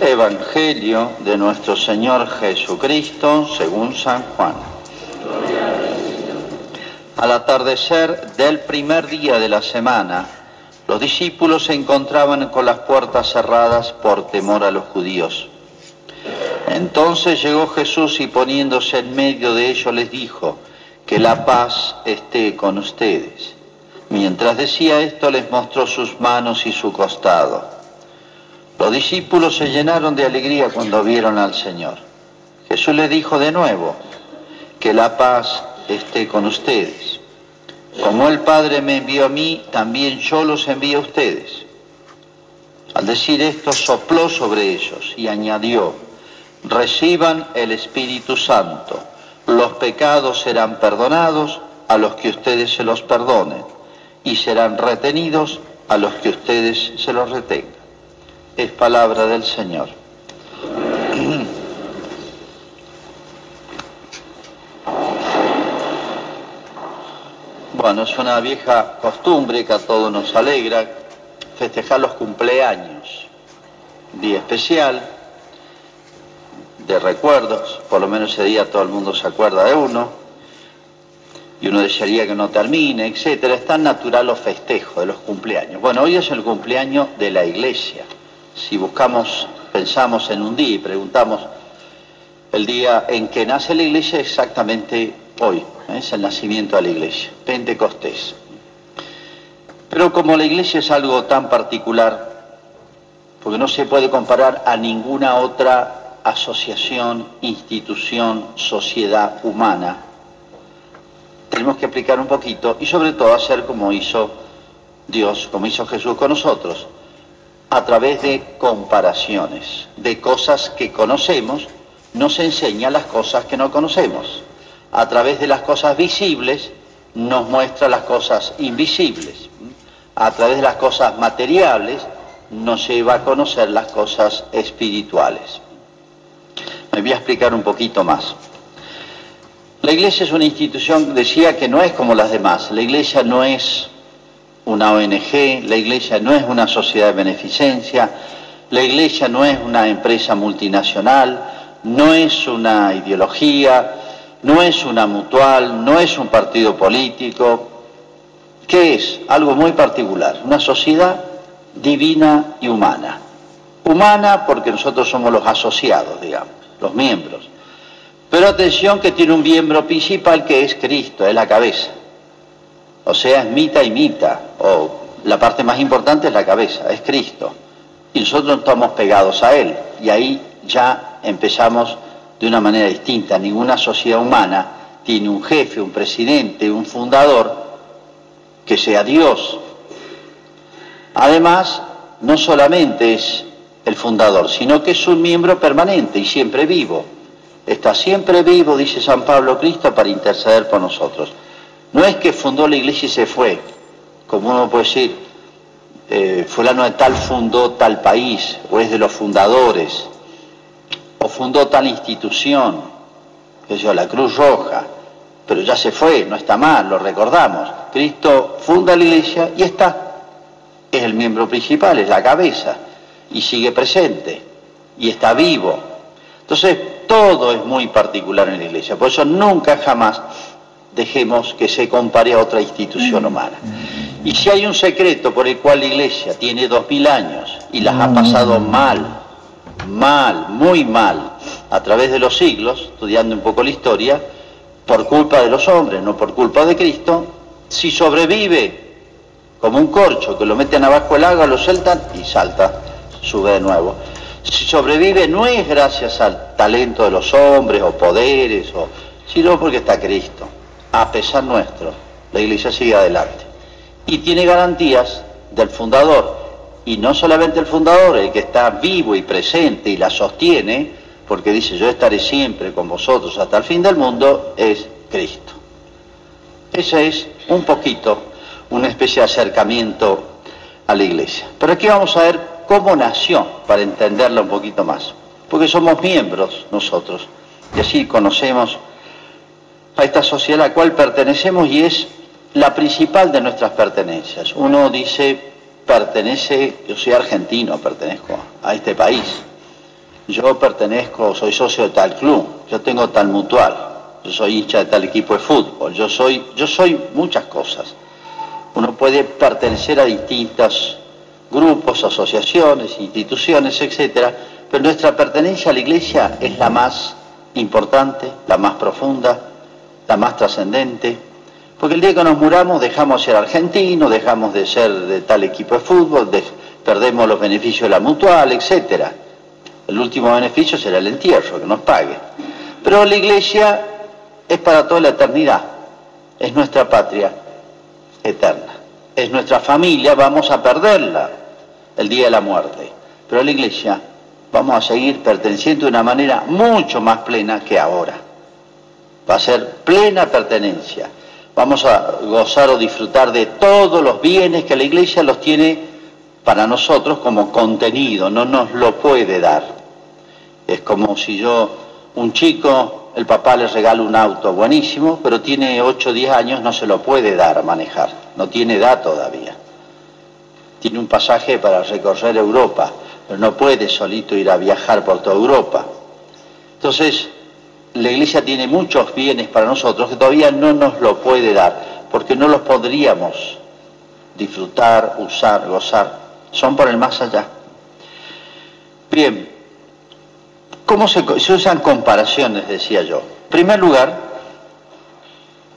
Evangelio de nuestro Señor Jesucristo según San Juan. Al atardecer del primer día de la semana, los discípulos se encontraban con las puertas cerradas por temor a los judíos. Entonces llegó Jesús y poniéndose en medio de ellos les dijo, que la paz esté con ustedes. Mientras decía esto les mostró sus manos y su costado. Los discípulos se llenaron de alegría cuando vieron al Señor. Jesús les dijo de nuevo, que la paz esté con ustedes. Como el Padre me envió a mí, también yo los envío a ustedes. Al decir esto, sopló sobre ellos y añadió, reciban el Espíritu Santo. Los pecados serán perdonados a los que ustedes se los perdonen y serán retenidos a los que ustedes se los retengan. Es palabra del Señor. Bueno, es una vieja costumbre que a todos nos alegra festejar los cumpleaños, día especial de recuerdos, por lo menos ese día todo el mundo se acuerda de uno, y uno desearía que no termine, etcétera. Es tan natural los festejos de los cumpleaños. Bueno, hoy es el cumpleaños de la iglesia. Si buscamos, pensamos en un día y preguntamos el día en que nace la iglesia, exactamente hoy, ¿eh? es el nacimiento de la iglesia, Pentecostés. Pero como la iglesia es algo tan particular, porque no se puede comparar a ninguna otra asociación, institución, sociedad humana, tenemos que aplicar un poquito y sobre todo hacer como hizo Dios, como hizo Jesús con nosotros, a través de comparaciones, de cosas que conocemos, nos enseña las cosas que no conocemos. A través de las cosas visibles nos muestra las cosas invisibles. A través de las cosas materiales nos lleva a conocer las cosas espirituales. Me voy a explicar un poquito más. La iglesia es una institución, decía, que no es como las demás. La iglesia no es una ONG, la iglesia no es una sociedad de beneficencia, la iglesia no es una empresa multinacional, no es una ideología, no es una mutual, no es un partido político. ¿Qué es? Algo muy particular, una sociedad divina y humana. Humana porque nosotros somos los asociados, digamos, los miembros pero atención que tiene un miembro principal que es Cristo, es la cabeza. O sea, es mitad y mitad, o la parte más importante es la cabeza, es Cristo. Y nosotros estamos pegados a Él. Y ahí ya empezamos de una manera distinta. Ninguna sociedad humana tiene un jefe, un presidente, un fundador que sea Dios. Además, no solamente es el fundador, sino que es un miembro permanente y siempre vivo está siempre vivo, dice San Pablo Cristo, para interceder por nosotros. No es que fundó la iglesia y se fue, como uno puede decir, eh, fulano de tal fundó tal país, o es de los fundadores, o fundó tal institución, que yo, la Cruz Roja, pero ya se fue, no está mal, lo recordamos. Cristo funda la iglesia y está. Es el miembro principal, es la cabeza, y sigue presente, y está vivo. Entonces, todo es muy particular en la iglesia. Por eso nunca jamás dejemos que se compare a otra institución humana. Y si hay un secreto por el cual la iglesia tiene dos mil años y las ha pasado mal, mal, muy mal, a través de los siglos, estudiando un poco la historia, por culpa de los hombres, no por culpa de Cristo, si sobrevive como un corcho que lo meten abajo el agua, lo sueltan y salta, sube de nuevo. Si sobrevive no es gracias al talento de los hombres o poderes, o, sino porque está Cristo. A pesar nuestro, la iglesia sigue adelante. Y tiene garantías del fundador. Y no solamente el fundador, el que está vivo y presente y la sostiene, porque dice yo estaré siempre con vosotros hasta el fin del mundo, es Cristo. Ese es un poquito una especie de acercamiento a la iglesia. Pero aquí vamos a ver cómo nació, para entenderla un poquito más. Porque somos miembros nosotros, y así conocemos a esta sociedad a la cual pertenecemos y es la principal de nuestras pertenencias. Uno dice, pertenece, yo soy argentino, pertenezco a este país. Yo pertenezco, soy socio de tal club, yo tengo tal mutual, yo soy hincha de tal equipo de fútbol, yo soy, yo soy muchas cosas. Uno puede pertenecer a distintos grupos, asociaciones, instituciones, etcétera, pero nuestra pertenencia a la iglesia es la más importante, la más profunda, la más trascendente, porque el día que nos muramos dejamos de ser argentinos, dejamos de ser de tal equipo de fútbol, perdemos los beneficios de la mutual, etc. El último beneficio será el entierro, que nos pague. Pero la iglesia es para toda la eternidad, es nuestra patria eterna, es nuestra familia, vamos a perderla el día de la muerte. Pero la iglesia vamos a seguir perteneciendo de una manera mucho más plena que ahora. Va a ser plena pertenencia vamos a gozar o disfrutar de todos los bienes que la iglesia los tiene para nosotros como contenido, no nos lo puede dar. Es como si yo, un chico, el papá le regala un auto buenísimo, pero tiene 8 o 10 años, no se lo puede dar a manejar, no tiene edad todavía. Tiene un pasaje para recorrer Europa, pero no puede solito ir a viajar por toda Europa. Entonces, la Iglesia tiene muchos bienes para nosotros que todavía no nos lo puede dar, porque no los podríamos disfrutar, usar, gozar. Son por el más allá. Bien, ¿cómo se, usan comparaciones, decía yo? En primer lugar,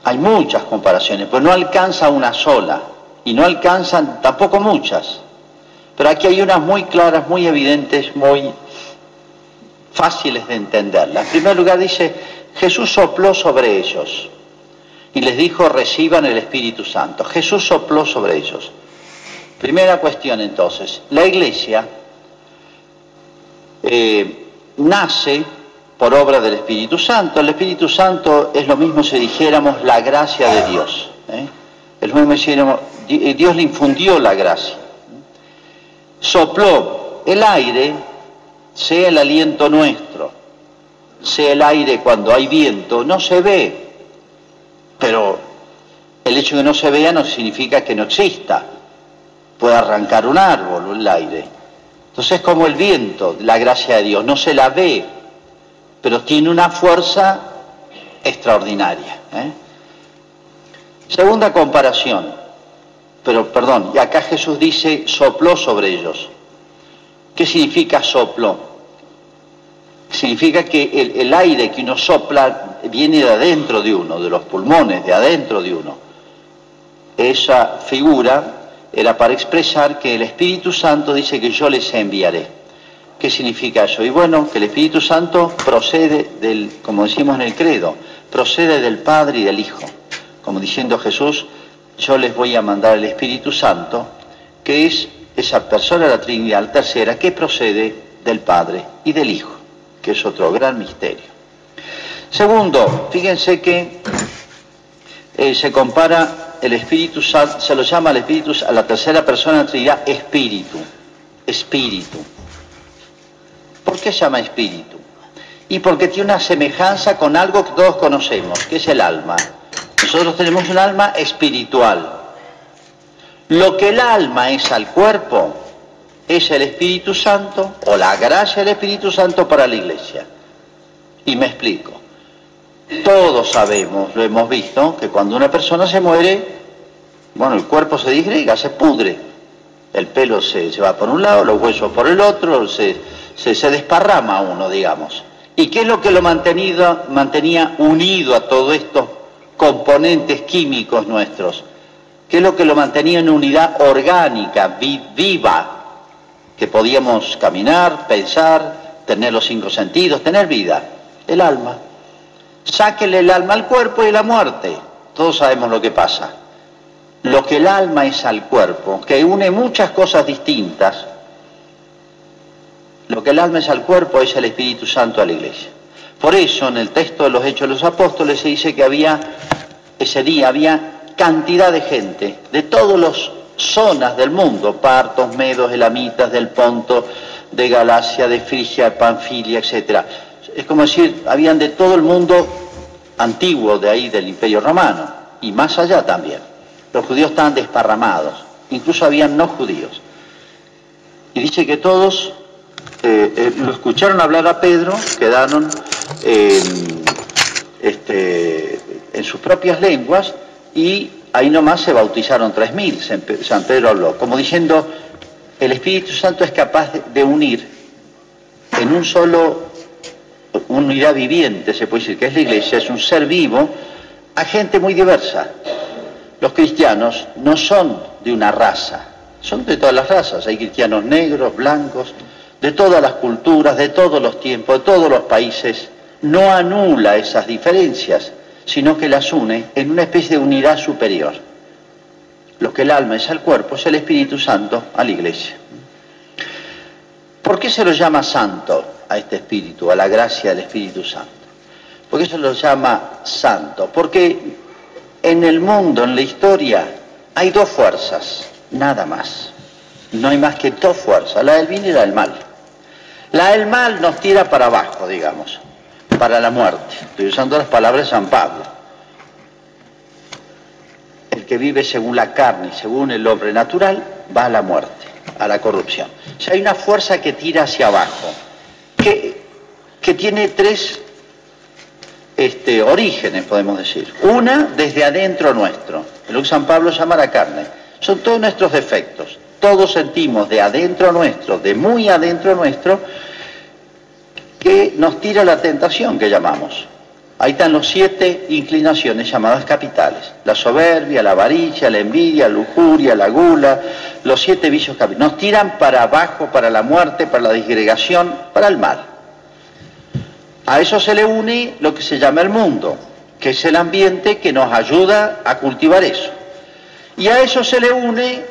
hay muchas comparaciones, pero no alcanza una sola, y no alcanzan tampoco muchas. Pero aquí hay unas muy claras, muy evidentes, muy fáciles de entenderla. En primer lugar dice, Jesús sopló sobre ellos y les dijo, reciban el Espíritu Santo. Jesús sopló sobre ellos. Primera cuestión entonces, la iglesia eh, nace por obra del Espíritu Santo. El Espíritu Santo es lo mismo si dijéramos la gracia de Dios. ¿eh? Mismo si Dios le infundió la gracia. Sopló el aire sea el aliento nuestro, sea el aire cuando hay viento, no se ve, pero el hecho de que no se vea no significa que no exista. Puede arrancar un árbol el aire. Entonces es como el viento, la gracia de Dios, no se la ve, pero tiene una fuerza extraordinaria. ¿eh? Segunda comparación, pero perdón, y acá Jesús dice, sopló sobre ellos. ¿Qué significa soplo? Significa que el, aire que uno sopla viene de adentro de uno, de los pulmones, de adentro de uno. Esa figura era para expresar que el Espíritu Santo dice que yo les enviaré. ¿Qué significa eso? Y bueno, que el Espíritu Santo procede del, como decimos en el credo, procede del Padre y del Hijo. Como diciendo Jesús, yo les voy a mandar el Espíritu Santo, que es esa persona la Trinidad tercera que procede del Padre y del Hijo, que es otro gran misterio. Segundo, fíjense que eh, se compara el Espíritu Santo, se lo llama al Espíritu, a la tercera persona de la Trinidad, Espíritu, Espíritu. ¿Por qué se llama Espíritu? Y porque tiene una semejanza con algo que todos conocemos, que es el alma. Nosotros tenemos un alma espiritual, lo que el alma es al cuerpo es el Espíritu Santo o la gracia del Espíritu Santo para la iglesia. Y me explico. Todos sabemos, lo hemos visto, que cuando una persona se muere, bueno, el cuerpo se disgrega, se pudre. El pelo se, se va por un lado, los huesos por el otro, se, se, desparrama uno, digamos. ¿Y qué es lo que lo mantenía unido a todos estos componentes químicos nuestros? Que es lo que lo mantenía en unidad orgánica, viva, que podíamos caminar, pensar, tener los cinco sentidos, tener vida, el alma. Sáquele el alma al cuerpo y la muerte. Todos sabemos lo que pasa. Lo que el alma es al cuerpo, que une muchas cosas distintas, lo que el alma es al cuerpo es el Espíritu Santo a la iglesia. Por eso en el texto de los Hechos de los Apóstoles se dice que había, ese día había cantidad de gente de todas las zonas del mundo, partos, medos, elamitas, del Ponto, de Galacia, de Frigia, Panfilia, etc. Es como decir, habían de todo el mundo antiguo de ahí del Imperio Romano y más allá también. Los judíos estaban desparramados. incluso habían no judíos. Y dice que todos eh, eh, lo escucharon hablar a Pedro, quedaron este, en sus propias lenguas y ahí nomás se bautizaron 3.000, San Pedro habló, como diciendo, el Espíritu Santo es capaz de unir en un solo, unidad viviente, se puede decir, que es la iglesia, es un ser vivo, a gente muy diversa. Los cristianos no son de una raza, son de todas las razas, hay cristianos negros, blancos, de todas las culturas, de todos los tiempos, de todos los países, no anula esas diferencias, sino que las une en una especie de unidad superior. Lo que el alma es al cuerpo es el Espíritu Santo a la iglesia. ¿Por qué se lo llama santo a este Espíritu, a la gracia del Espíritu Santo? ¿Por qué se lo llama santo? Porque en el mundo, en la historia, hay dos fuerzas, nada más. No hay más que dos fuerzas, la del bien y la del mal. La del mal nos tira para abajo, digamos, para la muerte. Estoy usando las palabras de San Pablo. El que vive según la carne y según el hombre natural va a la muerte, a la corrupción. O sea, hay una fuerza que tira hacia abajo, que, que tiene tres este, orígenes, podemos decir. Una, desde adentro nuestro, lo que San Pablo llama la carne. Son todos nuestros defectos. Todos sentimos de adentro nuestro, de muy adentro nuestro, que nos tira la tentación que llamamos. Ahí están los siete inclinaciones llamadas capitales. La soberbia, la avaricia, la envidia, la lujuria, la gula, los siete vicios capitales. Nos tiran para abajo, para la muerte, para la disgregación, para el mal. A eso se le une lo que se llama el mundo, que es el ambiente que nos ayuda a cultivar eso. Y a eso se le une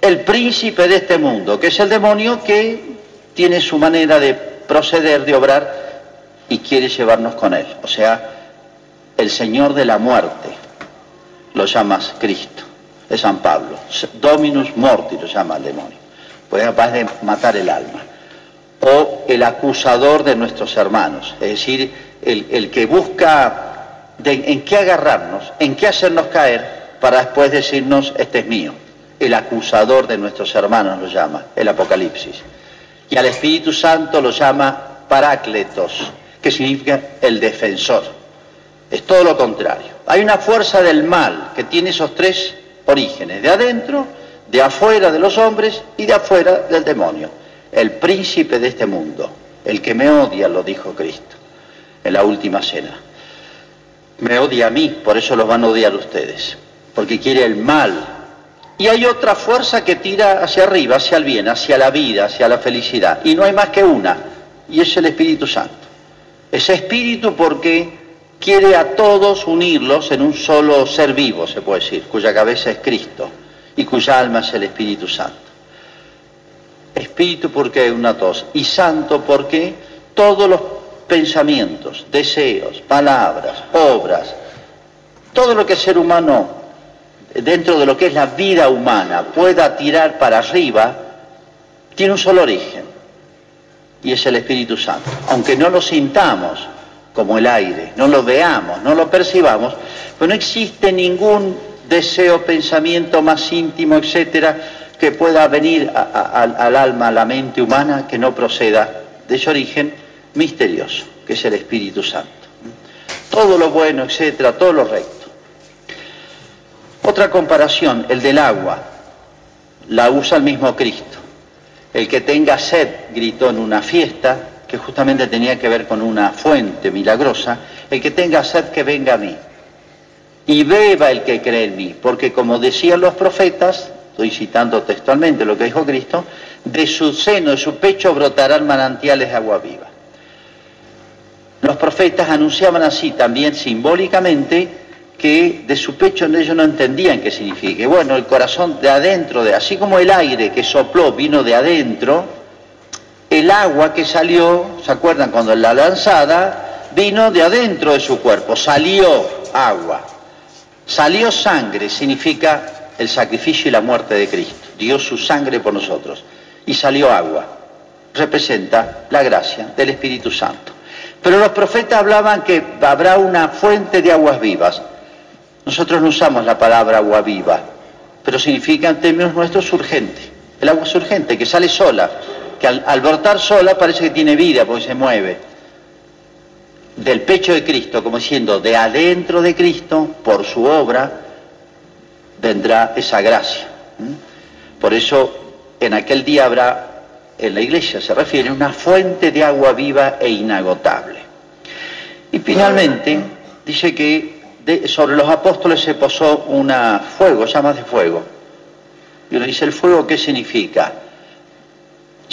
el príncipe de este mundo, que es el demonio que tiene su manera de proceder, de obrar y quiere llevarnos con él. O sea, el Señor de la muerte lo llamas Cristo, es San Pablo. Dominus morti lo llama el demonio, pues es capaz de matar el alma o el acusador de nuestros hermanos, es decir, el, que busca en qué agarrarnos, en qué hacernos caer, para después decirnos, este es mío. El acusador de nuestros hermanos lo llama, el Apocalipsis. Y al Espíritu Santo lo llama Parácletos, que significa el defensor. Es todo lo contrario. Hay una fuerza del mal que tiene esos tres orígenes, de adentro, de afuera de los hombres y de afuera del demonio el príncipe de este mundo, el que me odia, lo dijo Cristo en la última cena. Me odia a mí, por eso los van a odiar ustedes, porque quiere el mal. Y hay otra fuerza que tira hacia arriba, hacia el bien, hacia la vida, hacia la felicidad. Y no hay más que una, y es el Espíritu Santo. Ese espíritu porque quiere a todos unirlos en un solo ser vivo, se puede decir, cuya cabeza es Cristo y cuya alma es el Espíritu Santo. Espíritu porque es una tos y santo porque todos los pensamientos, deseos, palabras, obras, todo lo que el ser humano, dentro de lo que es la vida humana, pueda tirar para arriba, tiene un solo origen, y es el Espíritu Santo. Aunque no lo sintamos como el aire, no lo veamos, no lo percibamos, pues no existe ningún deseo, pensamiento más íntimo, etcétera, que pueda venir al alma, a la mente humana, que no proceda de ese origen misterioso, que es el Espíritu Santo. Todo lo bueno, etcétera, todo lo recto. Otra comparación, el del agua, la usa el mismo Cristo. El que tenga sed, gritó en una fiesta, que justamente tenía que ver con una fuente milagrosa, el que tenga sed que venga a mí. Y beba el que cree en mí, porque como decían los profetas, estoy citando textualmente lo que dijo Cristo, de su seno, de su pecho brotarán manantiales de agua viva. Los profetas anunciaban así también simbólicamente que de su pecho ellos no entendían qué significa. Bueno, el corazón de adentro, de, así como el aire que sopló vino de adentro, el agua que salió, ¿se acuerdan cuando la lanzada? Vino de adentro de su cuerpo, salió agua. Salió sangre, significa el sacrificio y la muerte de Cristo. Dio su sangre por nosotros. Y salió agua. Representa la gracia del Espíritu Santo. Pero los profetas hablaban que habrá una fuente de aguas vivas. Nosotros no usamos la palabra agua viva. pero significa en términos nuestros urgente. El agua es urgente, que sale sola, que al, al brotar sola parece que tiene vida porque se mueve. Del pecho de Cristo, como diciendo, de adentro de Cristo, por su obra, vendrá esa gracia. Por eso en aquel día habrá, en la iglesia se refiere, una fuente de agua viva e inagotable. Y finalmente dice que sobre los apóstoles se posó un fuego, llamas de fuego. Y uno dice, ¿el fuego qué significa?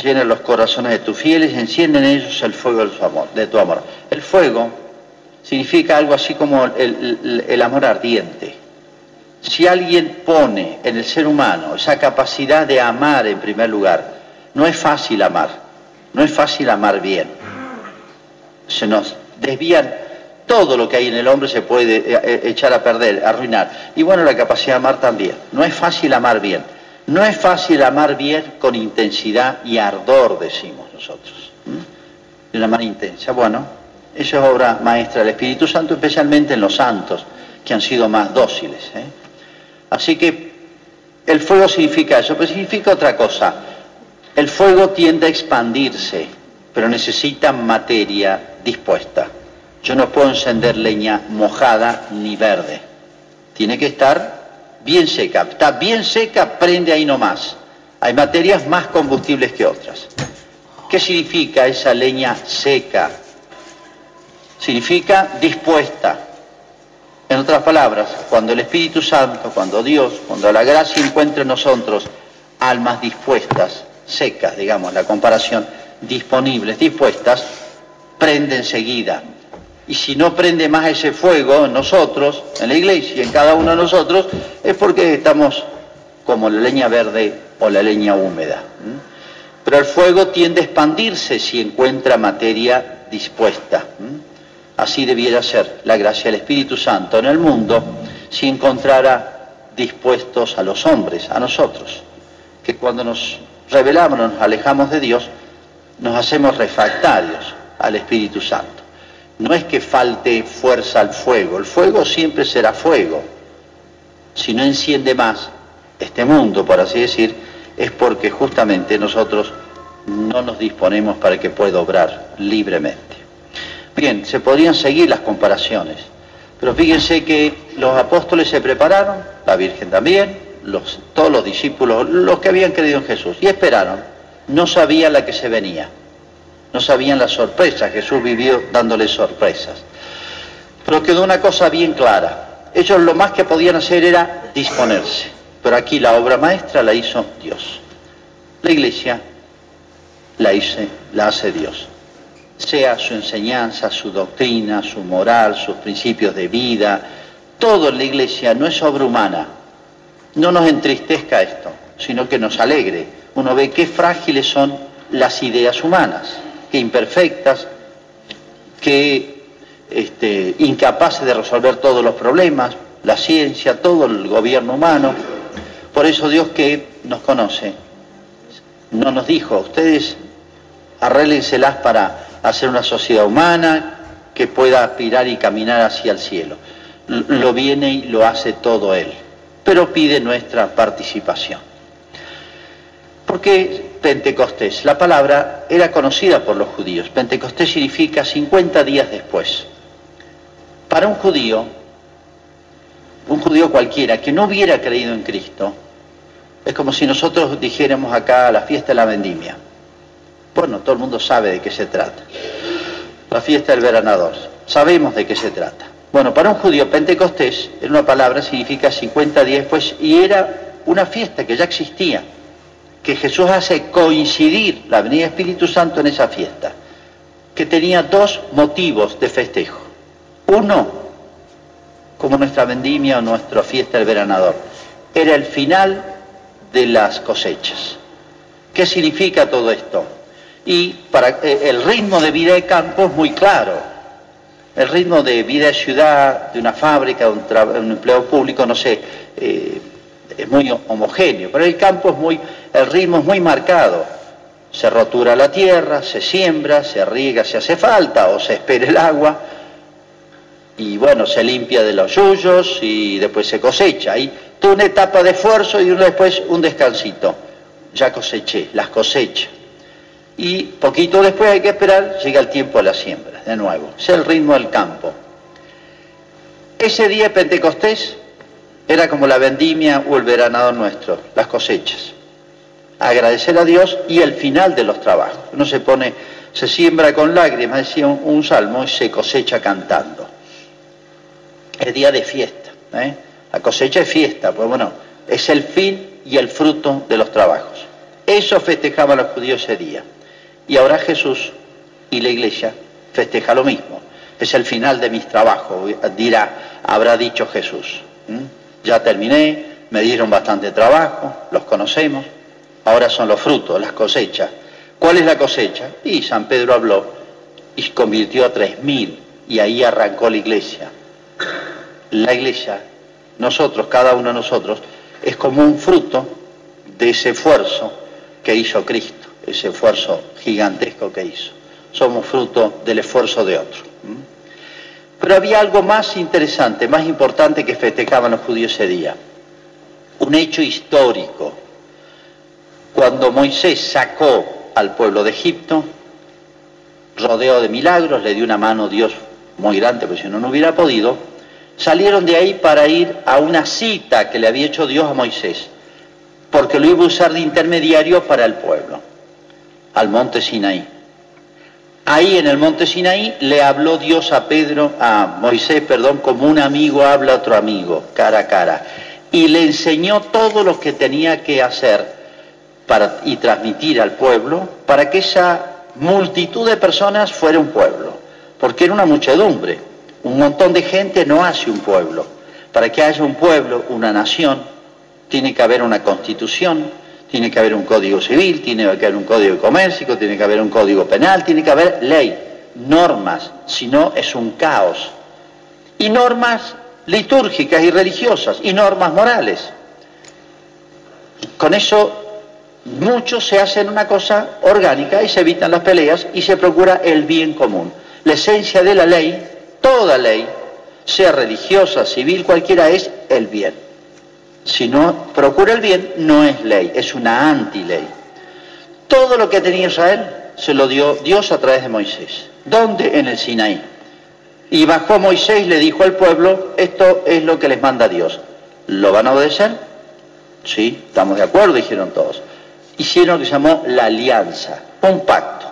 Llena los corazones de tus fieles, encienden en ellos el fuego de tu amor. De tu amor. El fuego significa algo así como el, el amor ardiente. Si alguien pone en el ser humano esa capacidad de amar en primer lugar, no es fácil amar, no es fácil amar bien. Se nos desvían todo lo que hay en el hombre se puede eh, eh, echar a perder, arruinar. Y bueno, la capacidad de amar también. No es fácil amar bien. No es fácil amar bien con intensidad y ardor, decimos nosotros. De una manera intensa. Bueno, eso es obra maestra del Espíritu Santo, especialmente en los santos, que han sido más dóciles. ¿eh? Así que el fuego significa eso, pero significa otra cosa. El fuego tiende a expandirse, pero necesita materia dispuesta. Yo no puedo encender leña mojada ni verde. Tiene que estar bien seca. Está bien seca, prende ahí nomás. Hay materias más combustibles que otras. ¿Qué significa esa leña seca? Significa dispuesta. En otras palabras, cuando el Espíritu Santo, cuando Dios, cuando la gracia encuentra en nosotros almas dispuestas, secas, digamos, la comparación, disponibles, dispuestas, prende enseguida, y si no prende más ese fuego en nosotros, en la iglesia, en cada uno de nosotros, es porque estamos como la leña verde o la leña húmeda. Pero el fuego tiende a expandirse si encuentra materia dispuesta. Así debiera ser la gracia del Espíritu Santo en el mundo si encontrara dispuestos a los hombres, a nosotros, que cuando nos revelamos, nos alejamos de Dios, nos hacemos refractarios al Espíritu Santo. No es que falte fuerza al fuego, el fuego siempre será fuego. Si no enciende más este mundo, por así decir, es porque justamente nosotros no nos disponemos para que pueda obrar libremente. Bien, se podrían seguir las comparaciones, pero fíjense que los apóstoles se prepararon, la Virgen también, todos los discípulos, los que habían creído en Jesús, y esperaron. No sabían la que se venía no sabían las sorpresas, Jesús vivió dándoles sorpresas. Pero quedó una cosa bien clara, ellos lo más que podían hacer era disponerse, pero aquí la obra maestra la hizo Dios. La iglesia la, hice, la hace Dios. Sea su enseñanza, su doctrina, su moral, sus principios de vida, todo en la iglesia no es obra humana. No nos entristezca esto, sino que nos alegre. Uno ve qué frágiles son las ideas humanas que imperfectas, que este, incapaces de resolver todos los problemas, la ciencia, todo el gobierno humano. Por eso Dios que nos conoce, no nos dijo, ustedes arréglenselas para hacer una sociedad humana que pueda aspirar y caminar hacia el cielo. Lo viene y lo hace todo Él, pero pide nuestra participación. Porque Pentecostés. La palabra era conocida por los judíos. Pentecostés significa 50 días después. Para un judío, un judío cualquiera que no hubiera creído en Cristo, es como si nosotros dijéramos acá la fiesta de la vendimia. Bueno, todo el mundo sabe de qué se trata. La fiesta del veranador. Sabemos de qué se trata. Bueno, para un judío Pentecostés, en una palabra, significa 50 días después y era una fiesta que ya existía que Jesús hace coincidir la venida Espíritu Santo en esa fiesta, que tenía dos motivos de festejo. Uno, como nuestra vendimia o nuestra fiesta del veranador, era el final de las cosechas. ¿Qué significa todo esto? Y para eh, el ritmo de vida de campo es muy claro. El ritmo de vida de ciudad, de una fábrica, de un, empleo público, no sé, eh, es muy homogéneo, pero el campo es muy, el ritmo es muy marcado. Se rotura la tierra, se siembra, se riega si hace falta o se espera el agua y bueno, se limpia de los yuyos y después se cosecha. Hay Tuve una etapa de esfuerzo y después un descansito. Ya coseché, las cosechas. Y poquito después hay que esperar, llega el tiempo de la siembra, de nuevo. Es el ritmo del campo. Ese día de Pentecostés era como la vendimia o el veranado nuestro, las cosechas. Agradecer a Dios y el final de los trabajos. Uno se pone, se siembra con lágrimas, decía un, salmo, y se cosecha cantando. Es día de fiesta. ¿eh? La cosecha es fiesta, pues bueno, es el fin y el fruto de los trabajos. Eso festejaban los judíos ese día. Y ahora Jesús y la iglesia festeja lo mismo. Es el final de mis trabajos, dirá, habrá dicho Jesús. Ya terminé, me dieron bastante trabajo, los conocemos, ahora son los frutos, las cosechas. ¿Cuál es la cosecha? Y San Pedro habló y convirtió a tres mil y ahí arrancó la iglesia. La iglesia, nosotros, cada uno de nosotros, es como un fruto de ese esfuerzo que hizo Cristo, ese esfuerzo gigantesco que hizo. Somos fruto del esfuerzo de otro. Pero había algo más interesante, más importante que festejaban los judíos ese día. Un hecho histórico. Cuando Moisés sacó al pueblo de Egipto, rodeó de milagros, le dio una mano Dios muy grande, porque si no, no hubiera podido, salieron de ahí para ir a una cita que le había hecho Dios a Moisés, porque lo iba a usar de intermediario para el pueblo, al monte Sinaí. Ahí en el monte Sinaí le habló Dios a Pedro, a Moisés, perdón, como un amigo habla a otro amigo, cara a cara, y le enseñó todo lo que tenía que hacer y transmitir al pueblo para que esa multitud de personas fuera un pueblo, porque era una muchedumbre. Un montón de gente no hace un pueblo. Para que haya un pueblo, una nación, tiene que haber una constitución, tiene que haber un código civil, tiene que haber un código de comercio, tiene que haber un código penal, tiene que haber ley, normas, si no es un caos. Y normas litúrgicas y religiosas, y normas morales. Con eso muchos se hacen una cosa orgánica y se evitan las peleas y se procura el bien común. La esencia de la ley, toda ley, sea religiosa, civil, cualquiera, es el bien. Si no procura el bien, no es ley, es una anti-ley. Todo lo que tenía Israel se lo dio Dios a través de Moisés. ¿Dónde? En el Sinaí. Y bajó Moisés y le dijo al pueblo, esto es lo que les manda Dios. ¿Lo van a obedecer? Sí, estamos de acuerdo, dijeron todos. Hicieron lo que se llamó la alianza, un pacto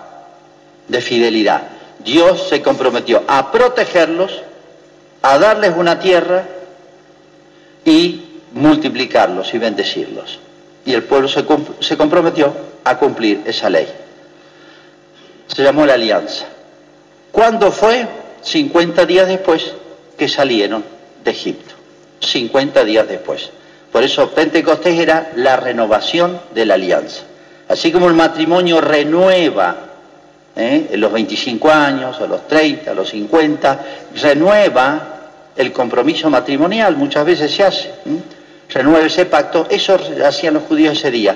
de fidelidad. Dios se comprometió a protegerlos, a darles una tierra y multiplicarlos y bendecirlos. Y el pueblo se, se comprometió a cumplir esa ley. Se llamó la alianza. ¿Cuándo fue? 50 días después que salieron de Egipto. 50 días después. Por eso Pentecostés era la renovación de la alianza. Así como el matrimonio renueva ¿eh? en los 25 años, a los 30, a los 50, renueva el compromiso matrimonial, muchas veces se hace renueve ese pacto, eso hacían los judíos ese día.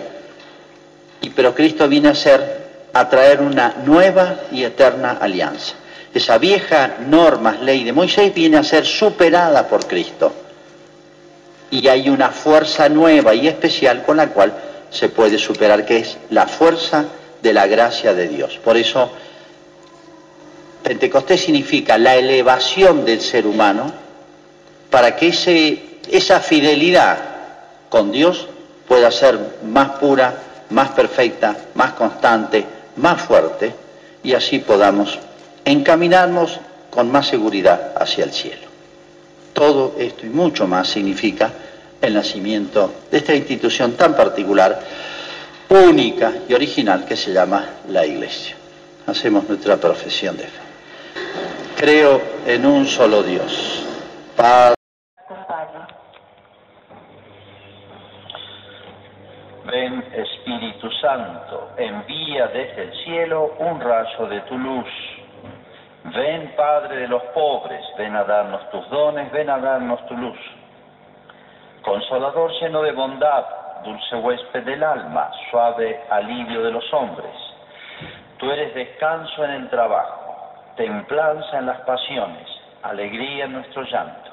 Y, pero Cristo viene a ser, a traer una nueva y eterna alianza. Esa vieja norma, ley de Moisés, viene a ser superada por Cristo. Y hay una fuerza nueva y especial con la cual se puede superar, que es la fuerza de la gracia de Dios. Por eso, Pentecostés significa la elevación del ser humano para que ese esa fidelidad con Dios pueda ser más pura, más perfecta, más constante, más fuerte, y así podamos encaminarnos con más seguridad hacia el cielo. Todo esto y mucho más significa el nacimiento de esta institución tan particular, única y original que se llama la Iglesia. Hacemos nuestra profesión de fe. Creo en un solo Dios, Padre. Ven Espíritu Santo, envía desde el cielo un rayo de tu luz. Ven Padre de los pobres, ven a darnos tus dones, ven a darnos tu luz. Consolador lleno de bondad, dulce huésped del alma, suave alivio de los hombres. Tú eres descanso en el trabajo, templanza en las pasiones, alegría en nuestro llanto.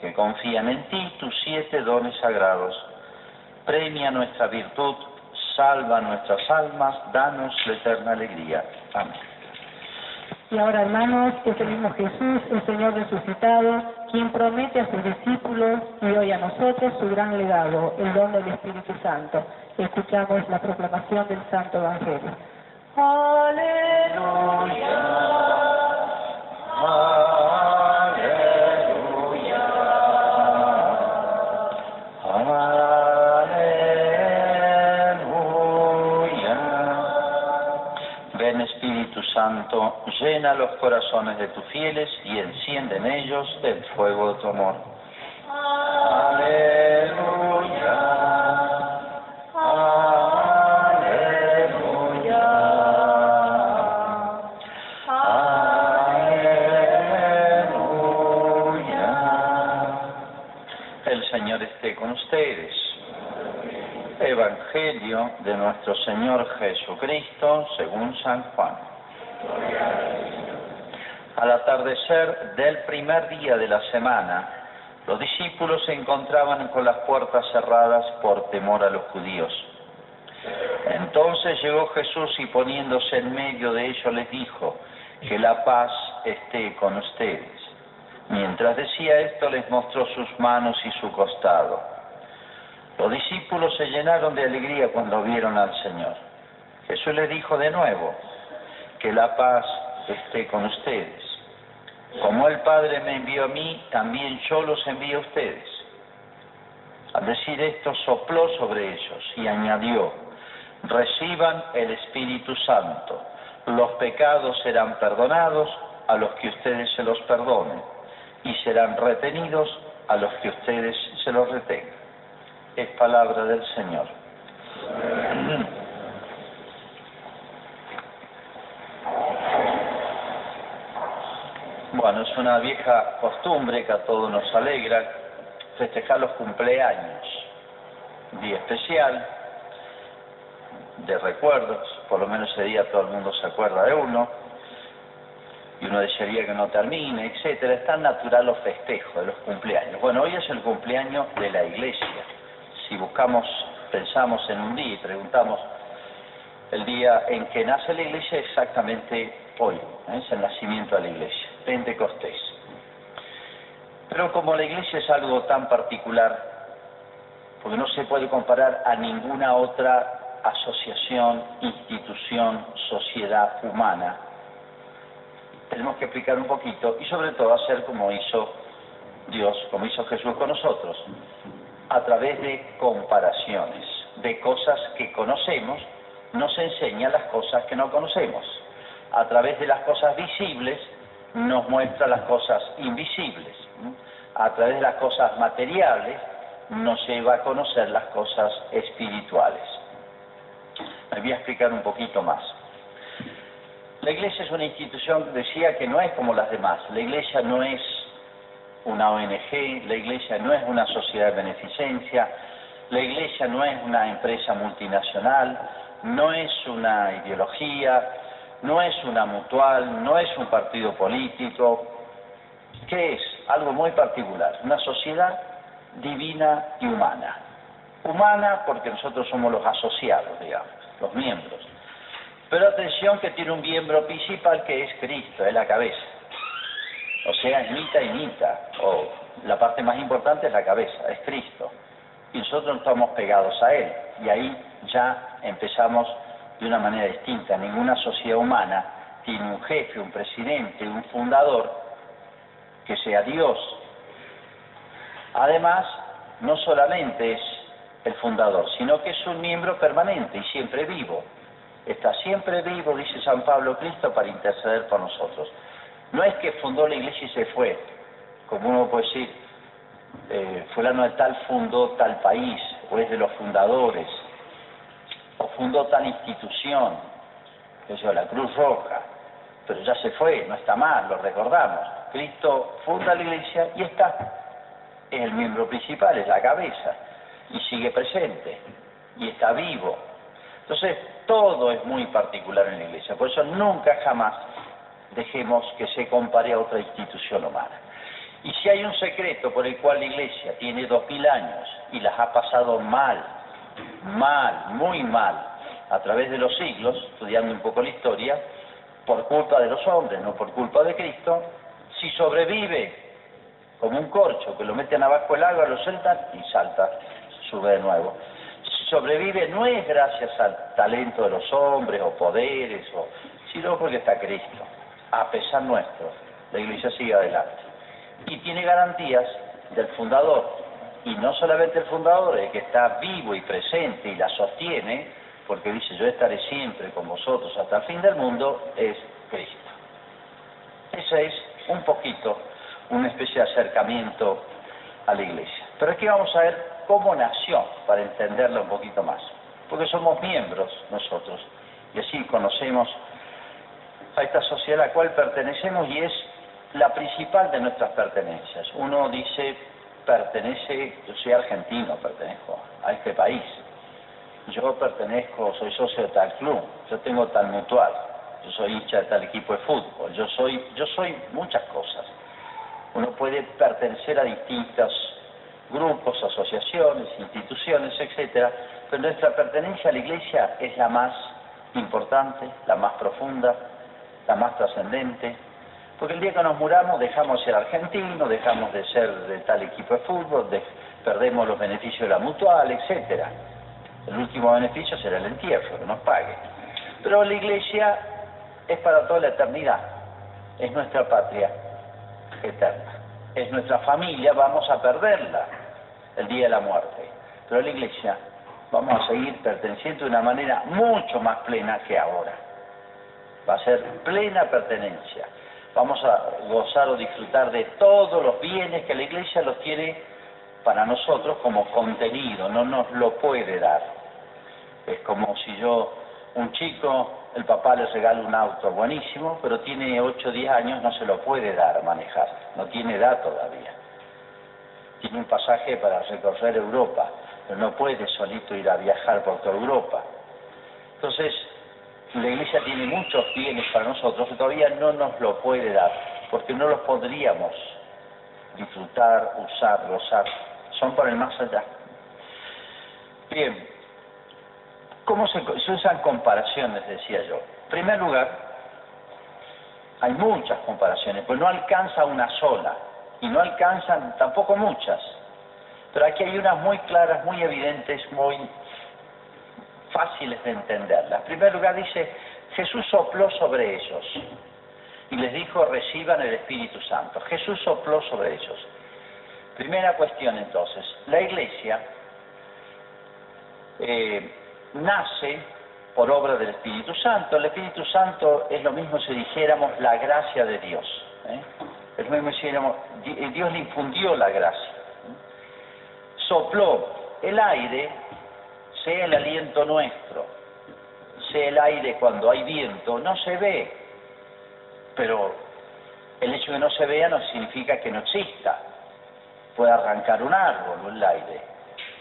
que confían en ti tus siete dones sagrados. Premia nuestra virtud, salva nuestras almas, danos la eterna alegría. Amén. Y ahora, hermanos, es el mismo Jesús, el Señor resucitado, quien promete a sus discípulos y hoy a nosotros su gran legado, el don del Espíritu Santo. Escuchamos la proclamación del Santo Evangelio. Aleluya. Santo, llena los corazones de tus fieles y enciende en ellos el fuego de tu amor. Aleluya. Aleluya. Aleluya. El Señor esté con ustedes. Evangelio de nuestro Señor Jesucristo según San Juan. Al atardecer del primer día de la semana, los discípulos se encontraban con las puertas cerradas por temor a los judíos. Entonces llegó Jesús y poniéndose en medio de ellos les dijo, que la paz esté con ustedes. Mientras decía esto les mostró sus manos y su costado. Los discípulos se llenaron de alegría cuando vieron al Señor. Jesús les dijo de nuevo, que la paz esté con ustedes. Como el Padre me envió a mí, también yo los envío a ustedes. Al decir esto, sopló sobre ellos y añadió, reciban el Espíritu Santo. Los pecados serán perdonados a los que ustedes se los perdonen y serán retenidos a los que ustedes se los retengan. Es palabra del Señor. Bueno, es una vieja costumbre que a todos nos alegra festejar los cumpleaños. Día especial, de recuerdos, por lo menos ese día todo el mundo se acuerda de uno, y uno desearía que no termine, etcétera. Es tan natural los festejos de los cumpleaños. Bueno, hoy es el cumpleaños de la iglesia. Si buscamos, pensamos en un día y preguntamos el día en que nace la iglesia, exactamente hoy, ¿eh? es el nacimiento de la iglesia. Pentecostés. Pero como la iglesia es algo tan particular, porque no se puede comparar a ninguna otra asociación, institución, sociedad humana, tenemos que explicar un poquito y sobre todo hacer como hizo Dios, como hizo Jesús con nosotros, a través de comparaciones, de cosas que conocemos, nos enseña las cosas que no conocemos. A través de las cosas visibles nos muestra las cosas invisibles. A través de las cosas materiales nos lleva a conocer las cosas espirituales. Me voy a explicar un poquito más. La iglesia es una institución, decía, que no es como las demás. La iglesia no es una ONG, la iglesia no es una sociedad de beneficencia, la iglesia no es una empresa multinacional, no es una ideología, no es una mutual, no es un partido político. ¿Qué es? Algo muy particular, una sociedad divina y humana. Humana porque nosotros somos los asociados, digamos, los miembros. Pero atención que tiene un miembro principal que es Cristo, es la cabeza. O sea, es mitad y mitad, o la parte más importante es la cabeza, es Cristo. Y nosotros estamos pegados a Él. Y ahí ya empezamos de una manera distinta. Ninguna sociedad humana tiene un jefe, un presidente, un fundador que sea Dios. Además, no solamente es el fundador, sino que es un miembro permanente y siempre vivo. Está siempre vivo, dice San Pablo Cristo, para interceder por nosotros. No es que fundó la iglesia y se fue, como uno puede decir, eh, fulano de tal fundó tal país, o es de los fundadores, o fundó tal institución, que la Cruz Roja, pero ya se fue, no está mal, lo recordamos. Cristo funda la iglesia y está, es el miembro principal, es la cabeza, y sigue presente, y está vivo. Entonces, todo es muy particular en la iglesia, por eso nunca jamás dejemos que se compare a otra institución humana. Y si hay un secreto por el cual la iglesia tiene dos mil años y las ha pasado mal, mal, muy mal, a través de los siglos, estudiando un poco la historia, por culpa de los hombres, no por culpa de Cristo, si sobrevive como un corcho que lo meten abajo el agua, lo sueltan y salta, sube de nuevo. Si sobrevive no es gracias al talento de los hombres o poderes, o, sino porque está Cristo, a pesar nuestro. La iglesia sigue adelante y tiene garantías del fundador. Y no solamente el fundador, el que está vivo y presente y la sostiene, porque dice yo estaré siempre con vosotros hasta el fin del mundo, es Cristo. Ese es un poquito una especie de acercamiento a la iglesia. Pero aquí vamos a ver cómo nació, para entenderlo un poquito más. Porque somos miembros nosotros, y así conocemos a esta sociedad a la cual pertenecemos y es la principal de nuestras pertenencias. Uno dice, pertenece, yo soy argentino, pertenezco a este país. Yo pertenezco, soy socio de tal club, yo tengo tal mutual, yo soy hincha de tal equipo de fútbol, yo soy, yo soy muchas cosas. Uno puede pertenecer a distintos grupos, asociaciones, instituciones, etcétera, pero nuestra pertenencia a la iglesia es la más importante, la más profunda, la más trascendente, porque el día que nos muramos dejamos de ser argentinos, dejamos de ser de tal equipo de fútbol, perdemos los beneficios de la mutual, etcétera. El último beneficio será el entierro, que nos pague. Pero la iglesia es para toda la eternidad, es nuestra patria eterna, es nuestra familia, vamos a perderla el día de la muerte. Pero la iglesia vamos a seguir perteneciendo de una manera mucho más plena que ahora. Va a ser plena pertenencia vamos a gozar o disfrutar de todos los bienes que la iglesia los tiene para nosotros como contenido, no nos lo puede dar. Es como si yo, un chico, el papá le regala un auto buenísimo, pero tiene 8 o 10 años, no se lo puede dar manejar, no tiene edad todavía. Tiene un pasaje para recorrer Europa, pero no puede solito ir a viajar por toda Europa. Entonces, la Iglesia tiene muchos bienes para nosotros que todavía no nos lo puede dar, porque no los podríamos disfrutar, usar, gozar. Son para el más allá. Bien, ¿cómo se, usan comparaciones, decía yo? En primer lugar, hay muchas comparaciones, pues no alcanza una sola, y no alcanzan tampoco muchas. Pero aquí hay unas muy claras, muy evidentes, muy fáciles de entenderlas. En primer lugar dice, Jesús sopló sobre ellos y les dijo, reciban el Espíritu Santo. Jesús sopló sobre ellos. Primera cuestión entonces, la iglesia eh, nace por obra del Espíritu Santo. El Espíritu Santo es lo mismo si dijéramos la gracia de Dios. ¿eh? Es lo mismo si dijéramos, Dios le infundió la gracia. Sopló el aire sea el aliento nuestro, sea el aire cuando hay viento, no se ve, pero el hecho de que no se vea no significa que no exista. Puede arrancar un árbol o el aire.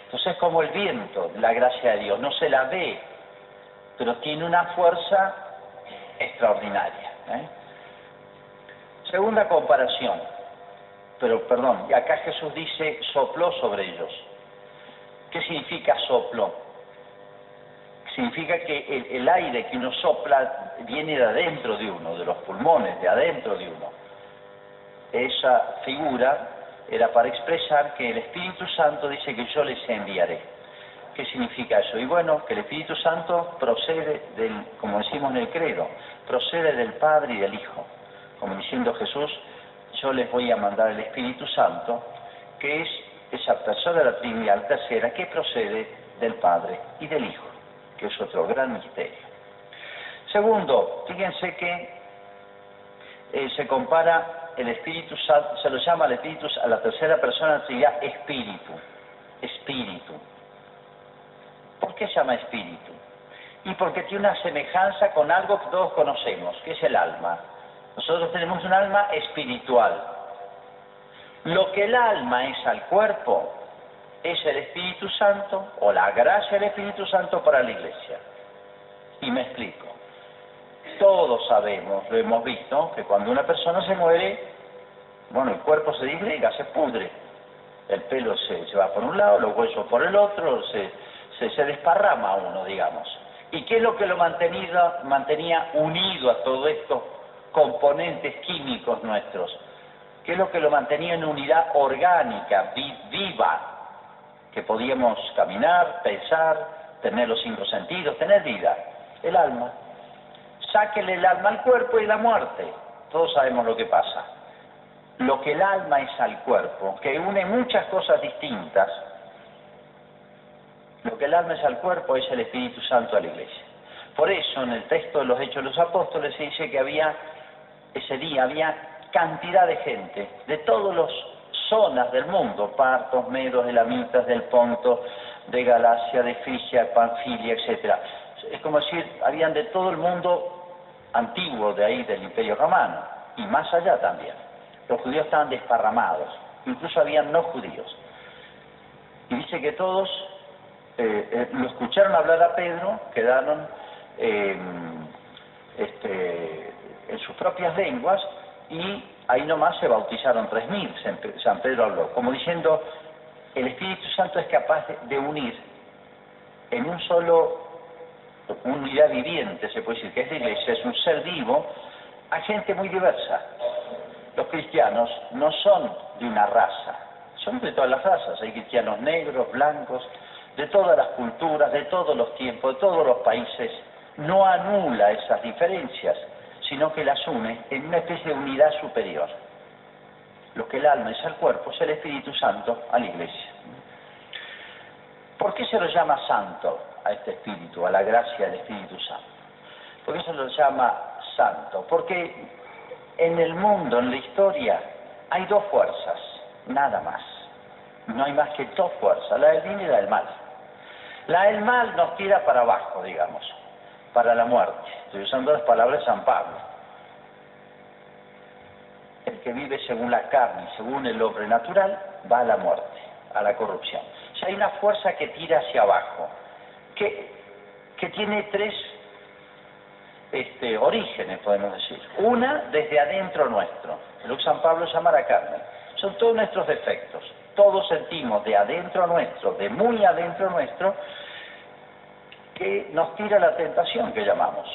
Entonces es como el viento, la gracia de Dios, no se la ve, pero tiene una fuerza extraordinaria. ¿eh? Segunda comparación, pero perdón, acá Jesús dice sopló sobre ellos. ¿Qué significa soplo? Significa que el, aire que uno sopla viene de adentro de uno, de los pulmones, de adentro de uno. Esa figura era para expresar que el Espíritu Santo dice que yo les enviaré. ¿Qué significa eso? Y bueno, que el Espíritu Santo procede del, como decimos en el credo, procede del Padre y del Hijo. Como diciendo Jesús, yo les voy a mandar el Espíritu Santo, que es esa persona de la Trinidad tercera que procede del Padre y del Hijo que es otro gran misterio. Segundo, fíjense que eh, se compara el Espíritu Santo, se lo llama al Espíritu, a la tercera persona sería Espíritu, Espíritu. ¿Por qué se llama Espíritu? Y porque tiene una semejanza con algo que todos conocemos, que es el alma. Nosotros tenemos un alma espiritual. Lo que el alma es al cuerpo es el Espíritu Santo o la gracia del Espíritu Santo para la iglesia. Y me explico. Todos sabemos, lo hemos visto, que cuando una persona se muere, bueno, el cuerpo se disgrega, se pudre. El pelo se, va por un lado, los huesos por el otro, se, se, desparrama uno, digamos. ¿Y qué es lo que lo mantenía, mantenía unido a todos estos componentes químicos nuestros? ¿Qué es lo que lo mantenía en unidad orgánica, viva, que podíamos caminar, pensar, tener los cinco sentidos, tener vida? El alma sáquele el alma al cuerpo y la muerte. Todos sabemos lo que pasa. Lo que el alma es al cuerpo, que une muchas cosas distintas, lo que el alma es al cuerpo es el Espíritu Santo a la iglesia. Por eso en el texto de los Hechos de los Apóstoles se dice que había, ese día había cantidad de gente de todas las zonas del mundo, partos, medos, elamitas, del Ponto, de Galacia, de Frigia, Panfilia, etcétera. Es como decir, habían de todo el mundo antiguo de ahí del Imperio Romano y más allá también. Los judíos estaban desparramados, incluso habían no judíos. Y dice que todos eh, eh, lo escucharon hablar a Pedro, quedaron eh, este, en sus propias lenguas y ahí nomás se bautizaron tres mil, San Pedro habló, como diciendo, el Espíritu Santo es capaz de unir en un solo unidad viviente, se puede decir, que es la iglesia, es un ser vivo, a gente muy diversa. Los cristianos no son de una raza, son de todas las razas, hay cristianos negros, blancos, de todas las culturas, de todos los tiempos, de todos los países, no anula esas diferencias, sino que las une en una especie de unidad superior. Lo que el alma es al cuerpo es el Espíritu Santo a la iglesia. ¿Por qué se lo llama santo? a este Espíritu, a la gracia del Espíritu Santo. Por eso lo llama santo, porque en el mundo, en la historia, hay dos fuerzas, nada más. No hay más que dos fuerzas, la del bien y la del mal. La del mal nos tira para abajo, digamos, para la muerte. Estoy usando las palabras de San Pablo. El que vive según la carne, según el hombre natural, va a la muerte, a la corrupción. Sea, hay una fuerza que tira hacia abajo, que, que tiene tres este, orígenes, podemos decir. Una, desde adentro nuestro, lo que San Pablo llama la carne. Son todos nuestros defectos. Todos sentimos de adentro nuestro, de muy adentro nuestro, que nos tira la tentación que llamamos.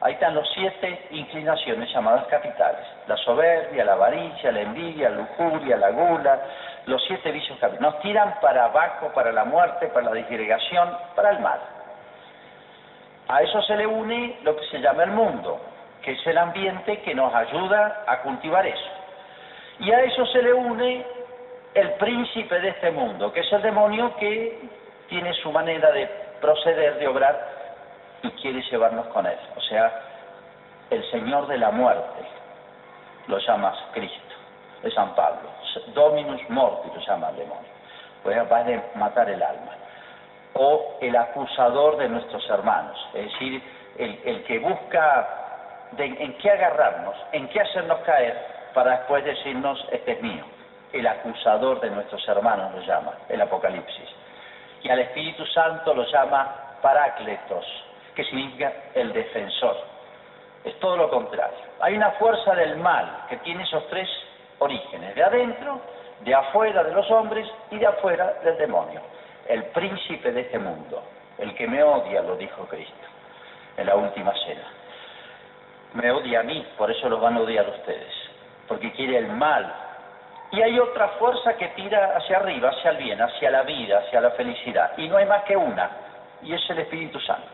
Ahí están los siete inclinaciones llamadas capitales. La soberbia, la avaricia, la envidia, la lujuria, la gula, los siete vicios capitales. Nos tiran para abajo, para la muerte, para la disgregación, para el mal. A eso se le une lo que se llama el mundo, que es el ambiente que nos ayuda a cultivar eso. Y a eso se le une el príncipe de este mundo, que es el demonio que tiene su manera de proceder, de obrar y quiere llevarnos con él. O sea, el Señor de la muerte lo llama Cristo, de San Pablo. Dominus morti lo llama el demonio. Pues capaz de matar el alma. O el acusador de nuestros hermanos, es decir, el, que busca en qué agarrarnos, en qué hacernos caer, para después decirnos, este es mío. El acusador de nuestros hermanos lo llama, el Apocalipsis. Y al Espíritu Santo lo llama Parácletos, que significa el defensor. Es todo lo contrario. Hay una fuerza del mal que tiene esos tres orígenes, de adentro, de afuera de los hombres y de afuera del demonio. El príncipe de este mundo, el que me odia, lo dijo Cristo en la última cena. Me odia a mí, por eso los van a odiar ustedes, porque quiere el mal. Y hay otra fuerza que tira hacia arriba, hacia el bien, hacia la vida, hacia la felicidad. Y no hay más que una, y es el Espíritu Santo.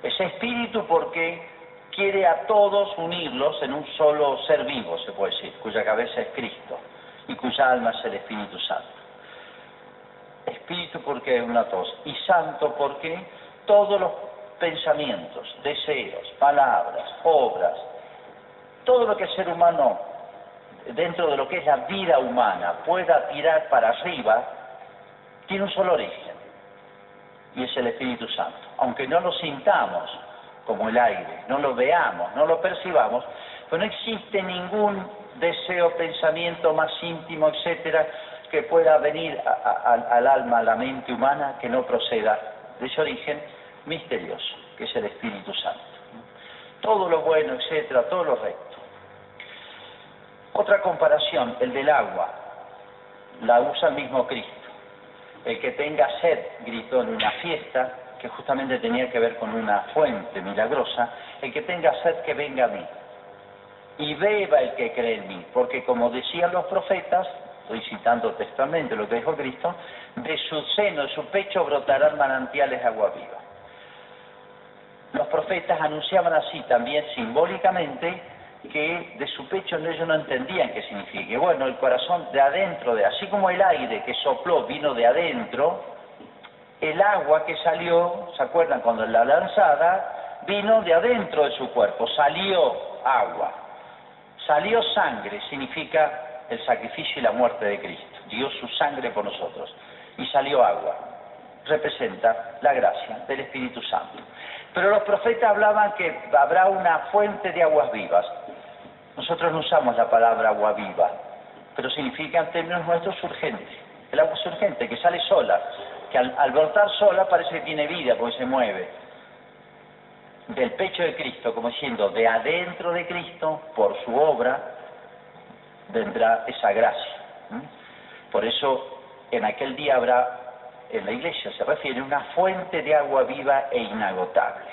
Ese espíritu porque quiere a todos unirlos en un solo ser vivo, se puede decir, cuya cabeza es Cristo y cuya alma es el Espíritu Santo. Espíritu porque es una tos y santo porque todos los pensamientos, deseos, palabras, obras, todo lo que el ser humano dentro de lo que es la vida humana, pueda tirar para arriba, tiene un solo origen, y es el Espíritu Santo. Aunque no lo sintamos como el aire, no lo veamos, no lo percibamos, pues no existe ningún deseo, pensamiento más íntimo, etcétera, que pueda venir al alma, a la mente humana, que no proceda de ese origen misterioso, que es el Espíritu Santo. Todo lo bueno, etcétera, todo lo recto. Otra comparación, el del agua, la usa el mismo Cristo. El que tenga sed, gritó en una fiesta, que justamente tenía que ver con una fuente milagrosa, el que tenga sed que venga a mí. Y beba el que cree en mí, porque como decían los profetas, estoy citando textualmente lo que dijo Cristo, de su seno, de su pecho brotarán manantiales de agua viva. Los profetas anunciaban así también simbólicamente que de su pecho ellos no entendían qué significa. Bueno, el corazón de adentro, de así como el aire que sopló vino de adentro, el agua que salió, ¿se acuerdan cuando la lanzada? Vino de adentro de su cuerpo, salió agua. Salió sangre, significa el sacrificio y la muerte de Cristo. Dio su sangre por nosotros. Y salió agua. Representa la gracia del Espíritu Santo. Pero los profetas hablaban que habrá una fuente de aguas vivas. Nosotros no usamos la palabra agua viva, pero significa en términos nuestros urgente. El agua es urgente, que sale sola, que al, al brotar sola parece que tiene vida porque se mueve. Del pecho de Cristo, como diciendo, de adentro de Cristo, por su obra, vendrá esa gracia. Por eso, en aquel día habrá en la iglesia se refiere una fuente de agua viva e inagotable.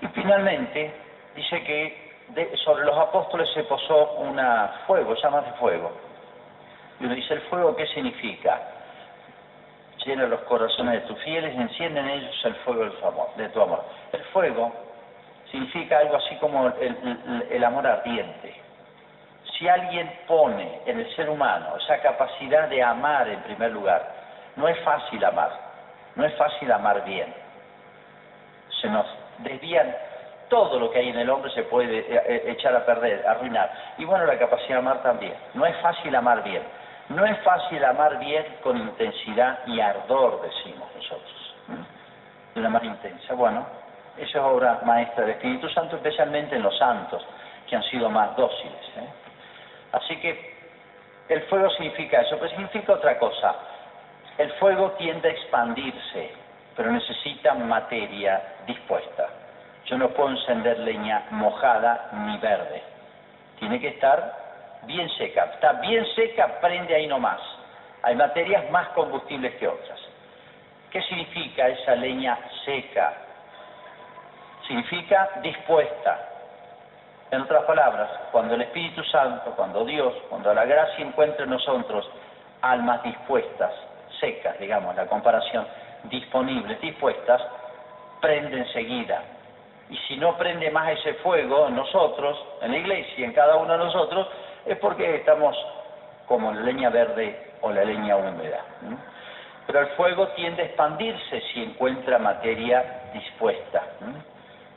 Y finalmente dice que sobre los apóstoles se posó un fuego, llamas de fuego. Y uno dice, ¿el fuego qué significa? Llena los corazones de tus fieles, enciende en ellos el fuego de tu amor. El fuego significa algo así como el amor ardiente. Si alguien pone en el ser humano esa capacidad de amar en primer lugar, no es fácil amar, no es fácil amar bien. Se nos desvían, todo lo que hay en el hombre se puede eh, eh, echar a perder, arruinar. Y bueno, la capacidad de amar también. No es fácil amar bien. No es fácil amar bien con intensidad y ardor, decimos nosotros. De una manera intensa. Bueno, esa es obra maestra del Espíritu Santo, especialmente en los santos, que han sido más dóciles. ¿eh? Así que el fuego significa eso, pero significa otra cosa. El fuego tiende a expandirse, pero necesita materia dispuesta. Yo no puedo encender leña mojada ni verde. Tiene que estar bien seca. Está bien seca, prende ahí nomás. Hay materias más combustibles que otras. ¿Qué significa esa leña seca? Significa dispuesta. En otras palabras, cuando el Espíritu Santo, cuando Dios, cuando la gracia encuentra en nosotros almas dispuestas, secas, digamos, la comparación, disponibles, dispuestas, prende enseguida. Y si no prende más ese fuego en nosotros, en la iglesia, en cada uno de nosotros, es porque estamos como la leña verde o la leña húmeda. Pero el fuego tiende a expandirse si encuentra materia dispuesta.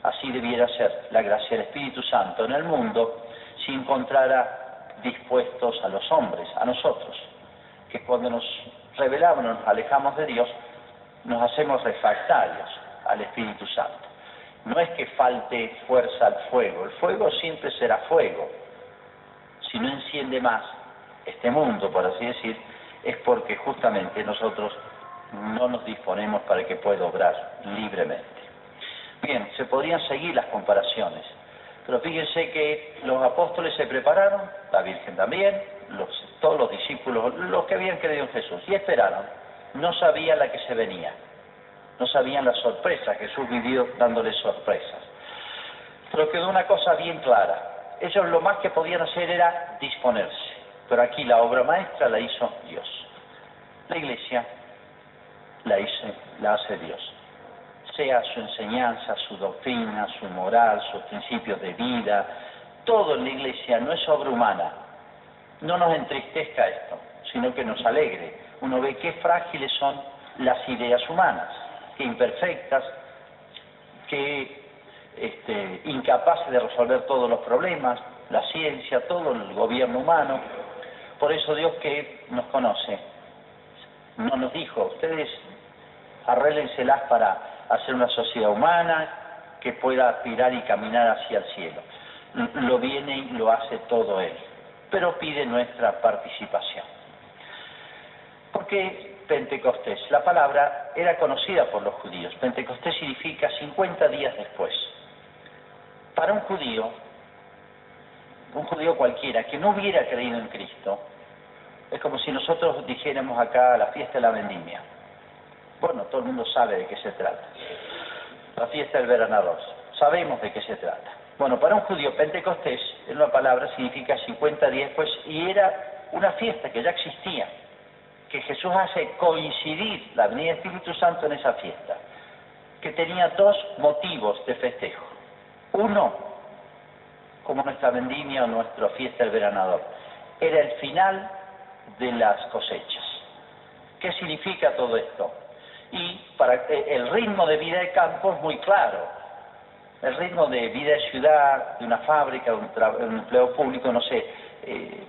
Así debiera ser la gracia del Espíritu Santo en el mundo si encontrara dispuestos a los hombres, a nosotros, que cuando nos revelamos, nos alejamos de Dios, nos hacemos refractarios al Espíritu Santo. No es que falte fuerza al fuego, el fuego siempre será fuego. Si no enciende más este mundo, por así decir, es porque justamente nosotros no nos disponemos para que pueda obrar libremente. Bien, se podrían seguir las comparaciones, pero fíjense que los apóstoles se prepararon, la Virgen también, todos los discípulos, los que habían creído en Jesús, y esperaron. No sabían la que se venía, no sabían la sorpresa, Jesús vivió dándoles sorpresas. Pero quedó una cosa bien clara, ellos lo más que podían hacer era disponerse, pero aquí la obra maestra la hizo Dios. La iglesia la, la hace Dios. Sea su enseñanza, su doctrina, su moral, sus principios de vida, todo en la iglesia no es obra humana, no nos entristezca esto, sino que nos alegre. Uno ve qué frágiles son las ideas humanas, qué imperfectas, qué este, incapaces de resolver todos los problemas. la ciencia, todo el gobierno humano. Por eso Dios que nos conoce, no nos dijo, ustedes arréglenselas para hacer una sociedad humana que pueda aspirar y caminar hacia el cielo. Lo viene y lo hace todo Él, pero pide nuestra participación. Porque Pentecostés, la palabra era conocida por los judíos. Pentecostés significa 50 días después. Para un judío, un judío cualquiera que no hubiera creído en Cristo, es como si nosotros dijéramos acá la fiesta de la vendimia. Bueno, todo el mundo sabe de qué se trata. La fiesta del veranador. Sabemos de qué se trata. Bueno, para un judío, Pentecostés, en una palabra, significa 50 días después, y era una fiesta que ya existía, que Jesús hace coincidir la venida del Espíritu Santo en esa fiesta, que tenía dos motivos de festejo. Uno, como nuestra vendimia o nuestra fiesta del veranador, era el final de las cosechas. ¿Qué significa todo esto? y para el ritmo de vida de campo es muy claro. El ritmo de vida de ciudad, de una fábrica, de un, empleo público, no sé, eh,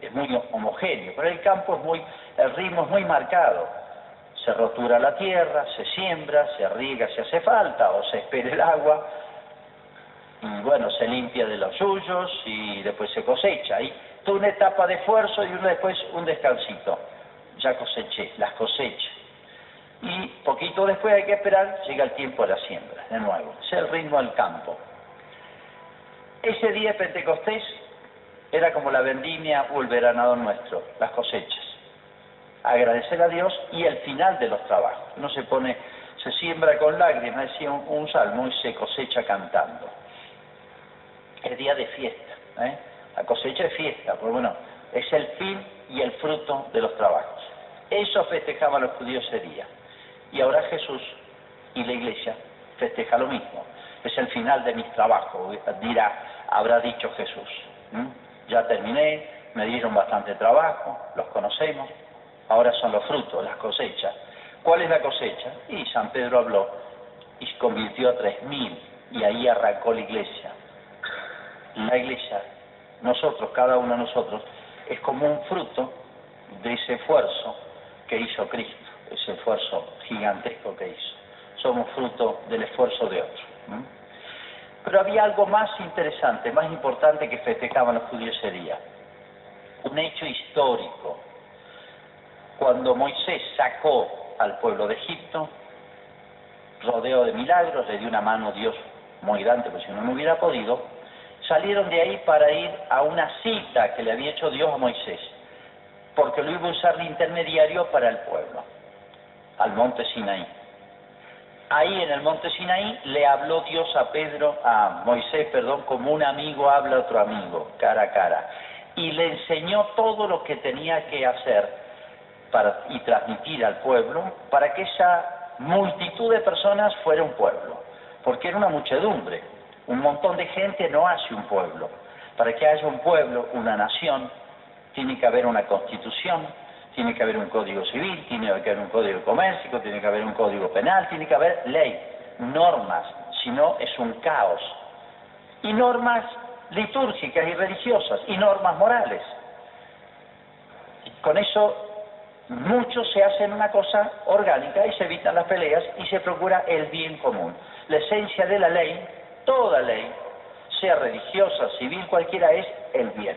es muy homogéneo, pero el campo es muy, el ritmo es muy marcado. Se rotura la tierra, se siembra, se riega si hace falta, o se espera el agua, y bueno, se limpia de los suyos y después se cosecha. Y toda una etapa de esfuerzo y después un descansito. Ya coseché, las cosechas y poquito después hay que esperar, llega el tiempo de la siembra, de nuevo. Es el ritmo del campo. Ese día de Pentecostés era como la vendimia o el veranado nuestro, las cosechas. Agradecer a Dios y el final de los trabajos. Uno se pone, se siembra con lágrimas, decía un, salmo, y se cosecha cantando. Es día de fiesta. ¿eh? La cosecha es fiesta, porque bueno, es el fin y el fruto de los trabajos. Eso festejaban los judíos ese día. Y ahora Jesús y la iglesia festeja lo mismo. Es el final de mis trabajos, dirá, habrá dicho Jesús. Ya terminé, me dieron bastante trabajo, los conocemos, ahora son los frutos, las cosechas. ¿Cuál es la cosecha? Y San Pedro habló y convirtió a tres mil y ahí arrancó la iglesia. La iglesia, nosotros, cada uno de nosotros, es como un fruto de ese esfuerzo que hizo Cristo ese esfuerzo gigantesco que hizo. Somos fruto del esfuerzo de otros. Pero había algo más interesante, más importante que festejaban los judíos ese día. Un hecho histórico. Cuando Moisés sacó al pueblo de Egipto, rodeo de milagros, le dio una mano a Dios muy grande, porque si no, no hubiera podido, salieron de ahí para ir a una cita que le había hecho Dios a Moisés, porque lo iba a usar de intermediario para el pueblo al monte Sinaí. Ahí en el monte Sinaí le habló Dios a Pedro, a Moisés, perdón, como un amigo habla a otro amigo, cara a cara, y le enseñó todo lo que tenía que hacer para, y transmitir al pueblo para que esa multitud de personas fuera un pueblo, porque era una muchedumbre, un montón de gente no hace un pueblo. Para que haya un pueblo, una nación, tiene que haber una constitución, tiene que haber un código civil, tiene que haber un código de comercio, tiene que haber un código penal, tiene que haber ley, normas, si no es un caos. Y normas litúrgicas y religiosas, y normas morales. Con eso muchos se hacen una cosa orgánica y se evitan las peleas y se procura el bien común. La esencia de la ley, toda ley, sea religiosa, civil, cualquiera, es el bien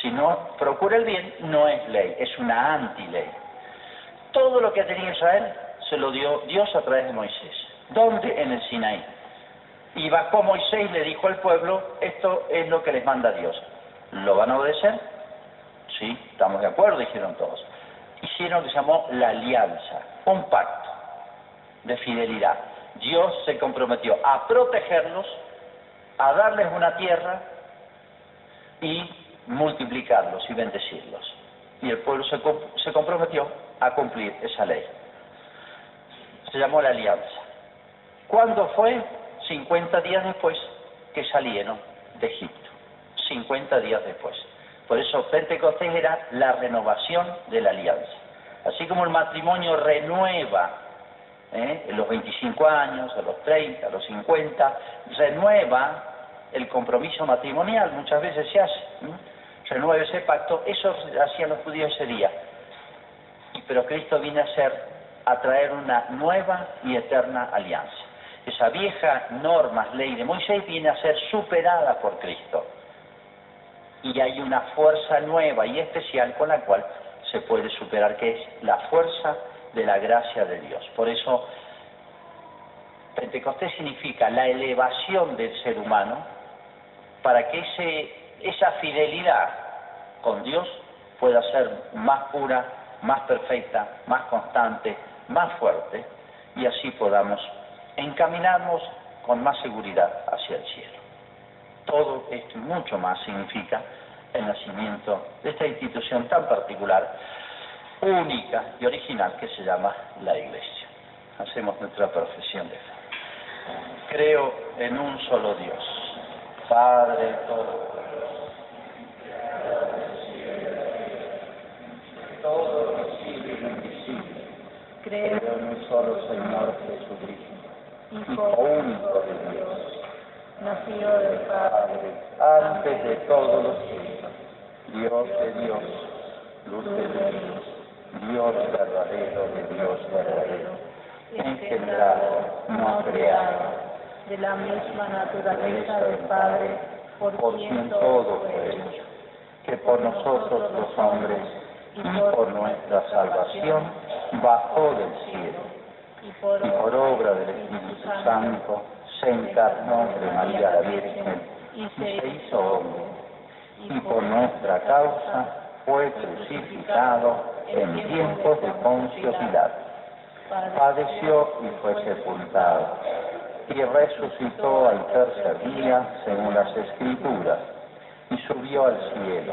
si no procura el bien, no es ley, es una anti-ley. Todo lo que tenía Israel se lo dio Dios a través de Moisés. ¿Dónde? En el Sinaí. Y bajó Moisés y le dijo al pueblo, esto es lo que les manda Dios. ¿Lo van a obedecer? Sí, estamos de acuerdo, dijeron todos. Hicieron lo que se llamó la alianza, un pacto de fidelidad. Dios se comprometió a protegerlos, a darles una tierra y multiplicarlos y bendecirlos. Y el pueblo se, se comprometió a cumplir esa ley. Se llamó la alianza. ¿Cuándo fue? 50 días después que salieron de Egipto. 50 días después. Por eso Pentecostés era la renovación de la alianza. Así como el matrimonio renueva ¿eh? en los 25 años, a los 30, a los 50, renueva el compromiso matrimonial, muchas veces se hace, renueve ese pacto, eso hacían los judíos ese día. Pero Cristo viene a ser, a traer una nueva y eterna alianza. Esa vieja norma, ley de Moisés viene a ser superada por Cristo. Y hay una fuerza nueva y especial con la cual se puede superar, que es la fuerza de la gracia de Dios. Por eso, Pentecostés significa la elevación del ser humano para que ese, esa fidelidad con Dios pueda ser más pura, más perfecta, más constante, más fuerte, y así podamos encaminarnos con más seguridad hacia el cielo. Todo esto y mucho más significa el nacimiento de esta institución tan particular, única y original que se llama la Iglesia. Hacemos nuestra profesión de fe. Creo en un solo Dios, Padre todo todo visible y invisible. Creo en un solo Señor Jesucristo, Hijo único de Dios, nacido del Padre, antes de todos los siglos, Dios de Dios, luz de Dios, Dios. Verdadero de Dios verdadero, engendrado, no creado. de la misma naturaleza del Padre, por, quien todo fue hecho, que por nosotros los hombres y por nuestra salvación bajó del cielo, y por obra del Espíritu Santo se encarnó de María la Virgen y se hizo hombre, y por nuestra causa fue crucificado en tiempos de Poncio Pilato. Padeció y fue sepultado. Y resucitó al tercer día según las escrituras y subió al cielo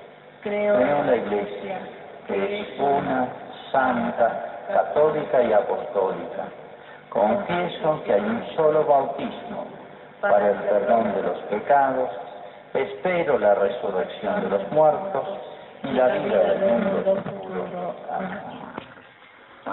Creo en la Iglesia, que es una, santa, católica y apostólica. Confieso que hay un solo bautismo para el perdón de los pecados, espero la resurrección de los muertos y la vida del mundo futuro. Amén.